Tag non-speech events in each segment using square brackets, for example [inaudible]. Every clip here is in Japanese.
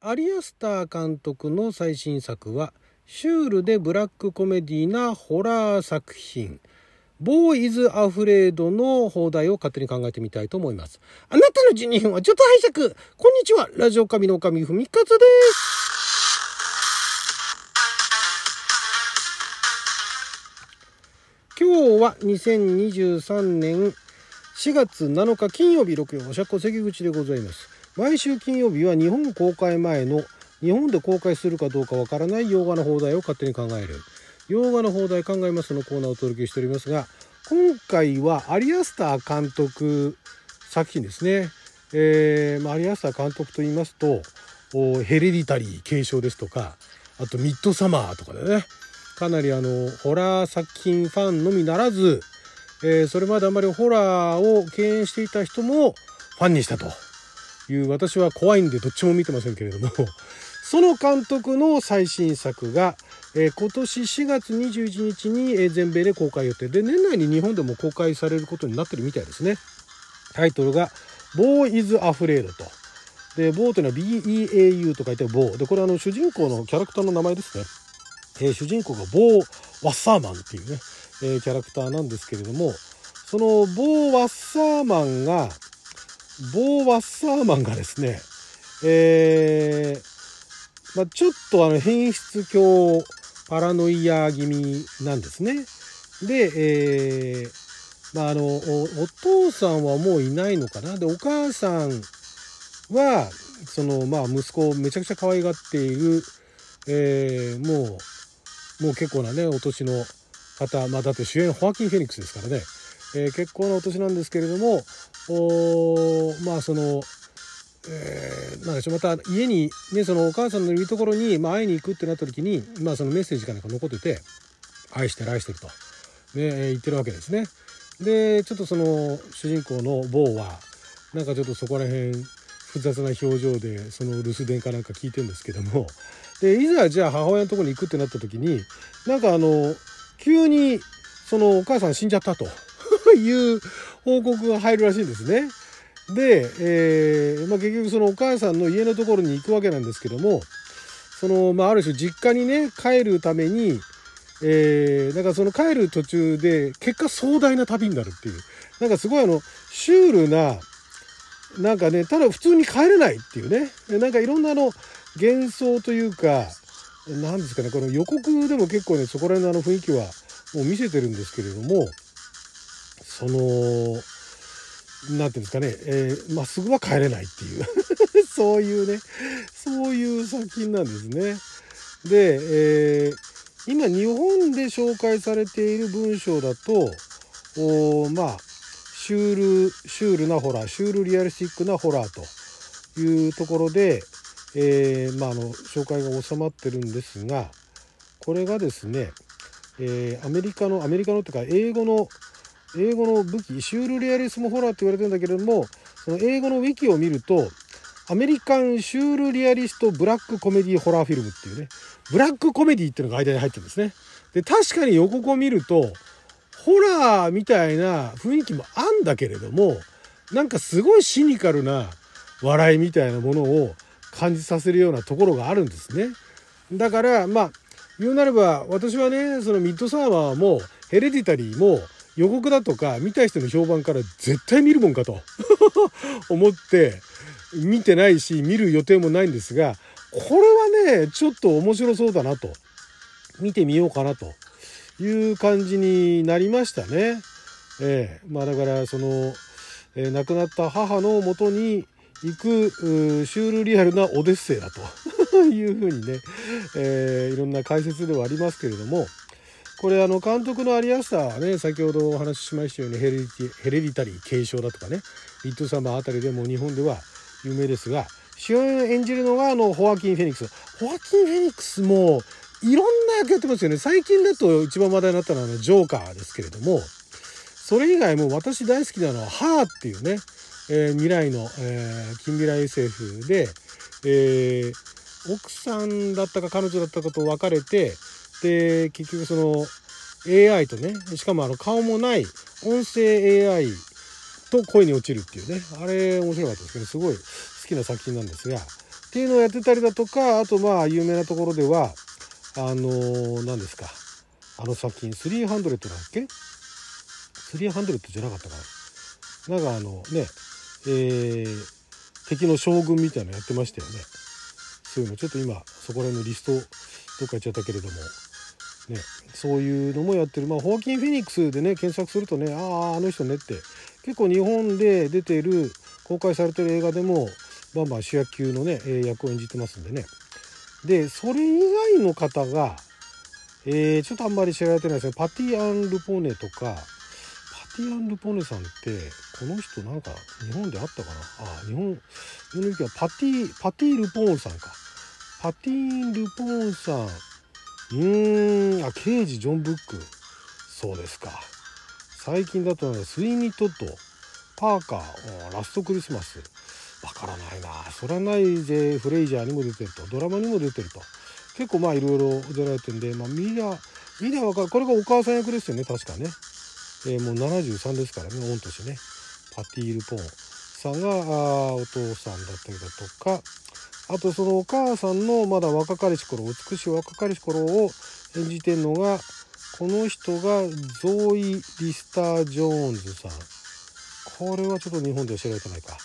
アリアスター監督の最新作はシュールでブラックコメディなホラー作品ボーイズ・アフレードの放題を勝手に考えてみたいと思います。あなたの12分はちょっと拝借こんにちはラジオ神の神ふみかつです今日は2023年4月7日金曜日6曜おしゃこ関口でございます。毎週金曜日は日本公開前の日本で公開するかどうかわからない洋画の放題を勝手に考える。洋画の放題考えますのコーナーをお届けしておりますが今回はアリアスター監督作品ですね、えーまあ、アリアスター監督と言いますとヘレディタリー継承ですとかあとミッドサマーとかでね。かなりあのホラー作品ファンのみならず、えー、それまであまりホラーを敬遠していた人もファンにしたと。いう私は怖いんでどっちも見てませんけれども [laughs] その監督の最新作が、えー、今年4月21日に、え全米で公開予定。で年内に日本でも公開されることになってるみたいですね。タイトルが「ボーイズ・アフレード」と。でボーというのは BEAU と書いてボーでこれあの主人公のキャラクターの名前ですね、えー、主人公がボー・ワッサーマンっていうね、えー、キャラクターなんですけれどもそのボー・ワッサーマンがボー・ワッサーマンがですね、えー、まあ、ちょっとあの変質狂パラノイア気味なんですね。で、えー、まあ、あのお、父さんはもういないのかな。で、お母さんは、その、まあ、息子をめちゃくちゃ可愛がっている、えー、もう、もう結構なね、お年の方、まあ、だって主演ホアキン・フェニックスですからね。えー、結構なお年なんですけれどもおまあその、えー、なんでしょうまた家に、ね、そのお母さんのいるところに、まあ、会いに行くってなった時に、まあ、そのメッセージかなんか残ってて「愛してる愛してる」と、ね、言ってるわけですね。でちょっとその主人公の坊はなんかちょっとそこら辺複雑な表情でその留守電かなんか聞いてるんですけどもでいざじゃあ母親のとこに行くってなった時になんかあの急にそのお母さん死んじゃったと。[laughs] いう報告が入るらしいんですね。で、えーまあ、結局そのお母さんの家のところに行くわけなんですけどもその、まあ、ある種実家にね帰るために、えー、なんかその帰る途中で結果壮大な旅になるっていうなんかすごいあのシュールななんかねただ普通に帰れないっていうねなんかいろんなあの幻想というか何ですかねこの予告でも結構ねそこら辺のあの雰囲気はもう見せてるんですけれどもその何ていうんですかね、えー、まあ、すぐは帰れないっていう [laughs] そういうねそういう作品なんですね。で、えー、今日本で紹介されている文章だとおまあシュールシュールなホラーシュールリアリスティックなホラーというところで、えー、まあ、あの紹介が収まってるんですがこれがですね、えー、アメリカのアメリカのというか英語の英語の武器シュールレアリスムホラーって言われてるんだけれどもその英語のウィキを見るとアメリカンシュールリアリストブラックコメディホラーフィルムっていうねブラックコメディっていうのが間に入ってるんですね。で確かに予告を見るとホラーみたいな雰囲気もあんだけれどもなんかすごいシニカルな笑いみたいなものを感じさせるようなところがあるんですね。だからまあ言うなれば私はねそのミッドサーマーもヘレディタリーも予告だとか見た人の評判から絶対見るもんかと。[laughs] 思って見てないし見る予定もないんですがこれはねちょっと面白そうだなと。見てみようかなと。いう感じになりましたね。えー、まあだからその、えー、亡くなった母のもとに行くシュールリアルなオデッセイだと。[laughs] いうふうにね、えー、いろんな解説ではありますけれども。これあの監督のアリアスターはね先ほどお話ししましたようにヘレディヘレディタリー継承だとかねミッドサマーあたりでも日本では有名ですが主演演じるのがあのホアキン・フェニックス。ホアキン・フェニックスもいろんな役やってますよね。最近だと一番話題になったのはジョーカーですけれどもそれ以外も私大好きなのは「ハー」っていうね、えー、未来の、えー、近未来 SF で、えー、奥さんだったか彼女だったかと別れてで結局その AI とねしかもあの顔もない音声 AI と恋に落ちるっていうね。あれ面白かったですけどすごい好きな作品なんですが。っていうのをやってたりだとかあとまあ有名なところではあの、何ですか。あの作品300だっけ？300じゃなかったかな。なんかあのねえー、敵の将軍みたいなのやってましたよね。そういうのちょっと今そこら辺のリストどっか行っちゃったけれども。ね。そういうのもやってる。まあホーキン・フェニックスでね検索するとねあああの人ねって。結構日本で出てる公開されてる映画でもバンバン主役級のね役を演じてますんでね。でそれ以外の方が、えー、ちょっとあんまり知られてないですねパティ・アン・ルポネとかパティ・アン・ルポネさんってこの人なんか日本であったかな？あ日本日本のはパティパティ・ルポーンさんか。パティ・ルポーンさんうーん。あ刑事ジョン・ブック。そうですか。最近だとねスイニー・トッドパーカーラストクリスマス。わからないな。それないぜ。フレイジャーにも出てると。ドラマにも出てると。結構まあいろいろ出られてるんで、まあ、見りゃ見りゃ分かる。これがお母さん役ですよね。確かね、えー、もう73ですからね。御年ね。パティール・ポンさんがあお父さんだったりだとかあとそのお母さんのまだ若かりし頃美しい若かりし頃を演じてるのがこの人がゾーイ・リスター・ジョーンズさん。これはちょっと日本では知られてないか。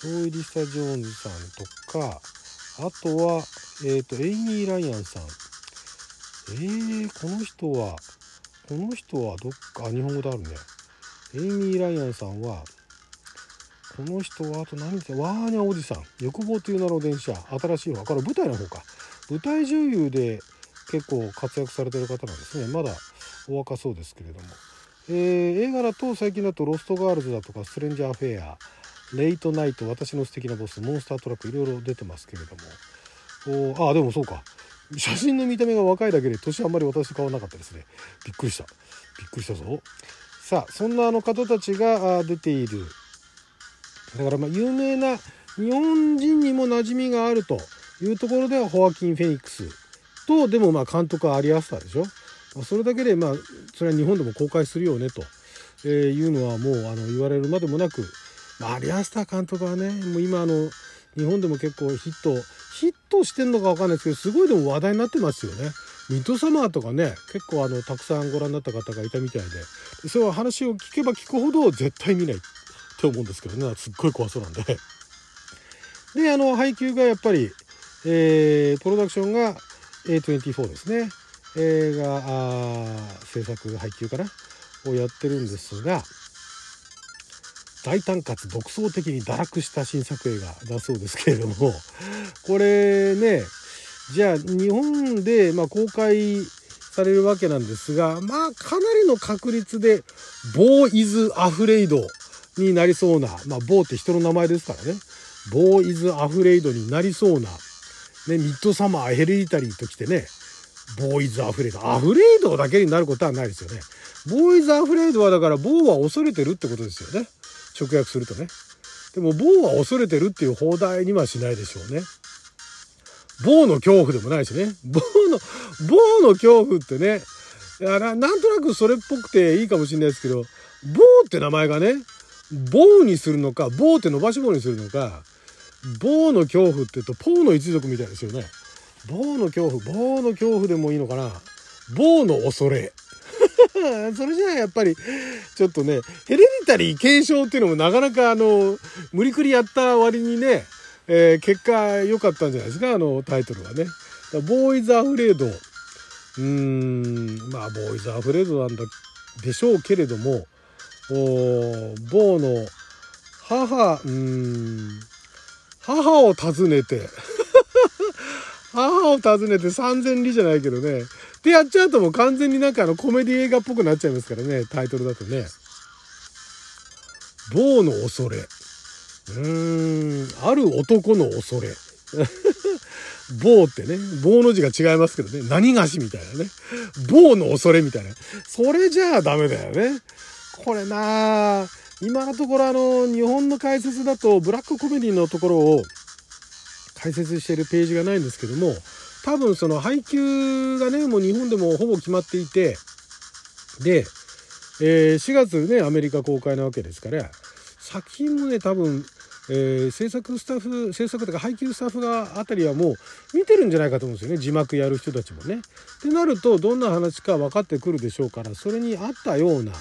ゾーイ・リスター・ジョーンズさんとかあとは、えーと、エイミー・ライアンさん。えー、この人はこの人はどっか日本語であるね。エイミー・ライアンさんはこの人はあと何てワーニャおじさん欲望という名の電車新しい方これ舞台の方か舞台女優で結構活躍されてる方なんですねまだお若そうですけれども、えー、映画だと最近だと「ロストガールズ」だとか「ストレンジャーフェア」レイトナイト、私の素敵なボス、モンスタートラック、いろいろ出てますけれども。おあ、でもそうか。写真の見た目が若いだけで年あんまり私と変わらなかったですね。びっくりした。びっくりしたぞ。さあ、そんなあの方たちが出ている。だからまあ有名な日本人にも馴染みがあるというところではホアキン・フェニックスと、でもまあ監督はアリアスターでしょ。それだけでまあ、それは日本でも公開するよねと、えいうのはもうあの言われるまでもなく、まあ、リアスター監督はねもう今あの日本でも結構ヒットヒットしてんのか分かんないですけどすごいでも話題になってますよね。ミッドサマーとかね結構あのたくさんご覧になった方がいたみたいでそういう話を聞けば聞くほど絶対見ないって思うんですけどね。すっごい怖そうなんで。であの配給がやっぱり、えー、プロダクションが A24 ですね。映画制作配給かな？をやってるんですが大胆かつ独創的に堕落した新作映画だそうですけれどもこれねじゃあ日本でま公開されるわけなんですがまあかなりの確率で「ボーイズ・アフレイド」になりそうなまあボーって人の名前ですからね「ボーイズ・アフレイド」になりそうな、ね、ミッドサマー・ヘレディタリーときてねボーイズ・アフレイドアフレイドだけになることはないですよねボーイズ・アフレイドはだからボーは恐れてるってことですよね直訳するとね。でも、棒は恐れてるっていう放題にはしないでしょうね。棒の恐怖でもないしね。棒の、棒の恐怖ってね、いやななんとなくそれっぽくていいかもしれないですけど、棒って名前がね、棒にするのか、棒って伸ばし棒にするのか、棒の恐怖って言うと、ポーの一族みたいですよね。棒の恐怖、棒の恐怖でもいいのかな。棒の恐れ。[laughs] それじゃあやっぱり、ちょっとね、ヘレディタリー継承っていうのもなかなかあの、無理くりやった割にね、えー、結果良かったんじゃないですか、あのタイトルはね。ボーイズ・アフレード。うーん、まあ、ボーイズ・アフレードなんだでしょうけれども、おボーの母、うん、母を訪ねて [laughs] 母を訪ねて三千里じゃないけどね、でやっちゃうともう完全になんかあのコメディ映画っぽくなっちゃいますからね、タイトルだとね。棒の恐れ。うーん、ある男の恐れ。[laughs] 棒ってね、棒の字が違いますけどね、何がしみたいなね。棒の恐れみたいな。それじゃあダメだよね。これな今のところあの、日本の解説だと、ブラックコメディのところを解説しているページがないんですけども、多分その配給がねもう日本でもほぼ決まっていてで、えー、4月ねアメリカ公開なわけですから作品もね多分、えー、制作スタッフ制作とか配給スタッフがあたりはもう見てるんじゃないかと思うんですよね字幕やる人たちもね。ってなるとどんな話か分かってくるでしょうからそれに合ったような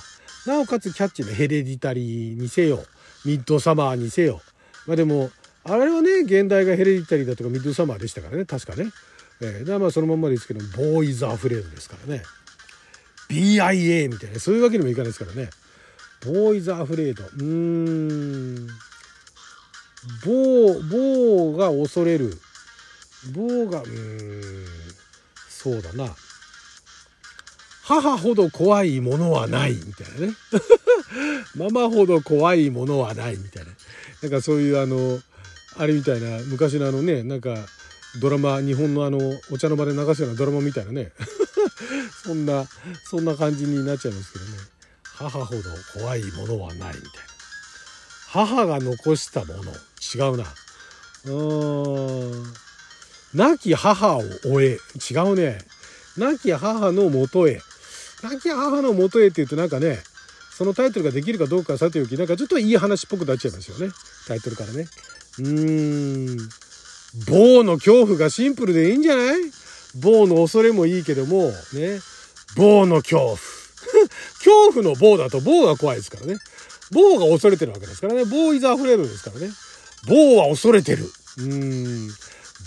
なおかつキャッチなヘレディタリーにせよミッドサマーにせよ。まあでもあれはね現代がヘレディタリーだとかミッドサマーでしたからね。確かね。えー、だからまあそのまんまですけどボーイズ・アフレードですからね。BIA みたいなそういうわけにもいかないですからね。ボーイズ・アフレード。うーん。棒棒が恐れる。棒がうーん。そうだな。母ほど怖いものはないみたいなね。[laughs] ママほど怖いものはないみたいな。なんかそういうあのあれみたいな昔のあのねなんかドラマ日本のあのお茶の間で流すようなドラマみたいなね。[laughs] そんなそんな感じになっちゃいますけどね。母ほど怖いものはないみたいな。母が残したもの。違うな。うー。ん亡き母を終え。違うね。亡き母のもとへ。亡き母のもとへって言うとなんかねそのタイトルができるかどうかさておきなんかちょっといい話っぽくなっちゃいますよね。タイトルからね。うーん。棒の恐怖がシンプルでいいんじゃない？棒の恐れもいいけどもね。棒の恐怖。[laughs] 恐怖の棒だと棒が怖いですからね。棒が恐れてるわけですからね。棒イザーフレードですからね。棒は恐れてる。うーん。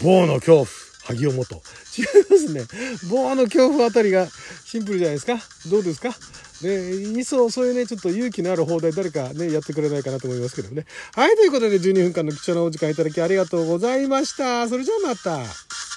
棒の恐怖。萩尾元違いますね棒の恐怖あたりがシンプルじゃないですかどうですか？ね、いっそそういうね、ちょっと勇気のある放題誰かね、やってくれないかなと思いますけどね。はい、ということで12分間の貴重なお時間いただきありがとうございました。それじゃあまた。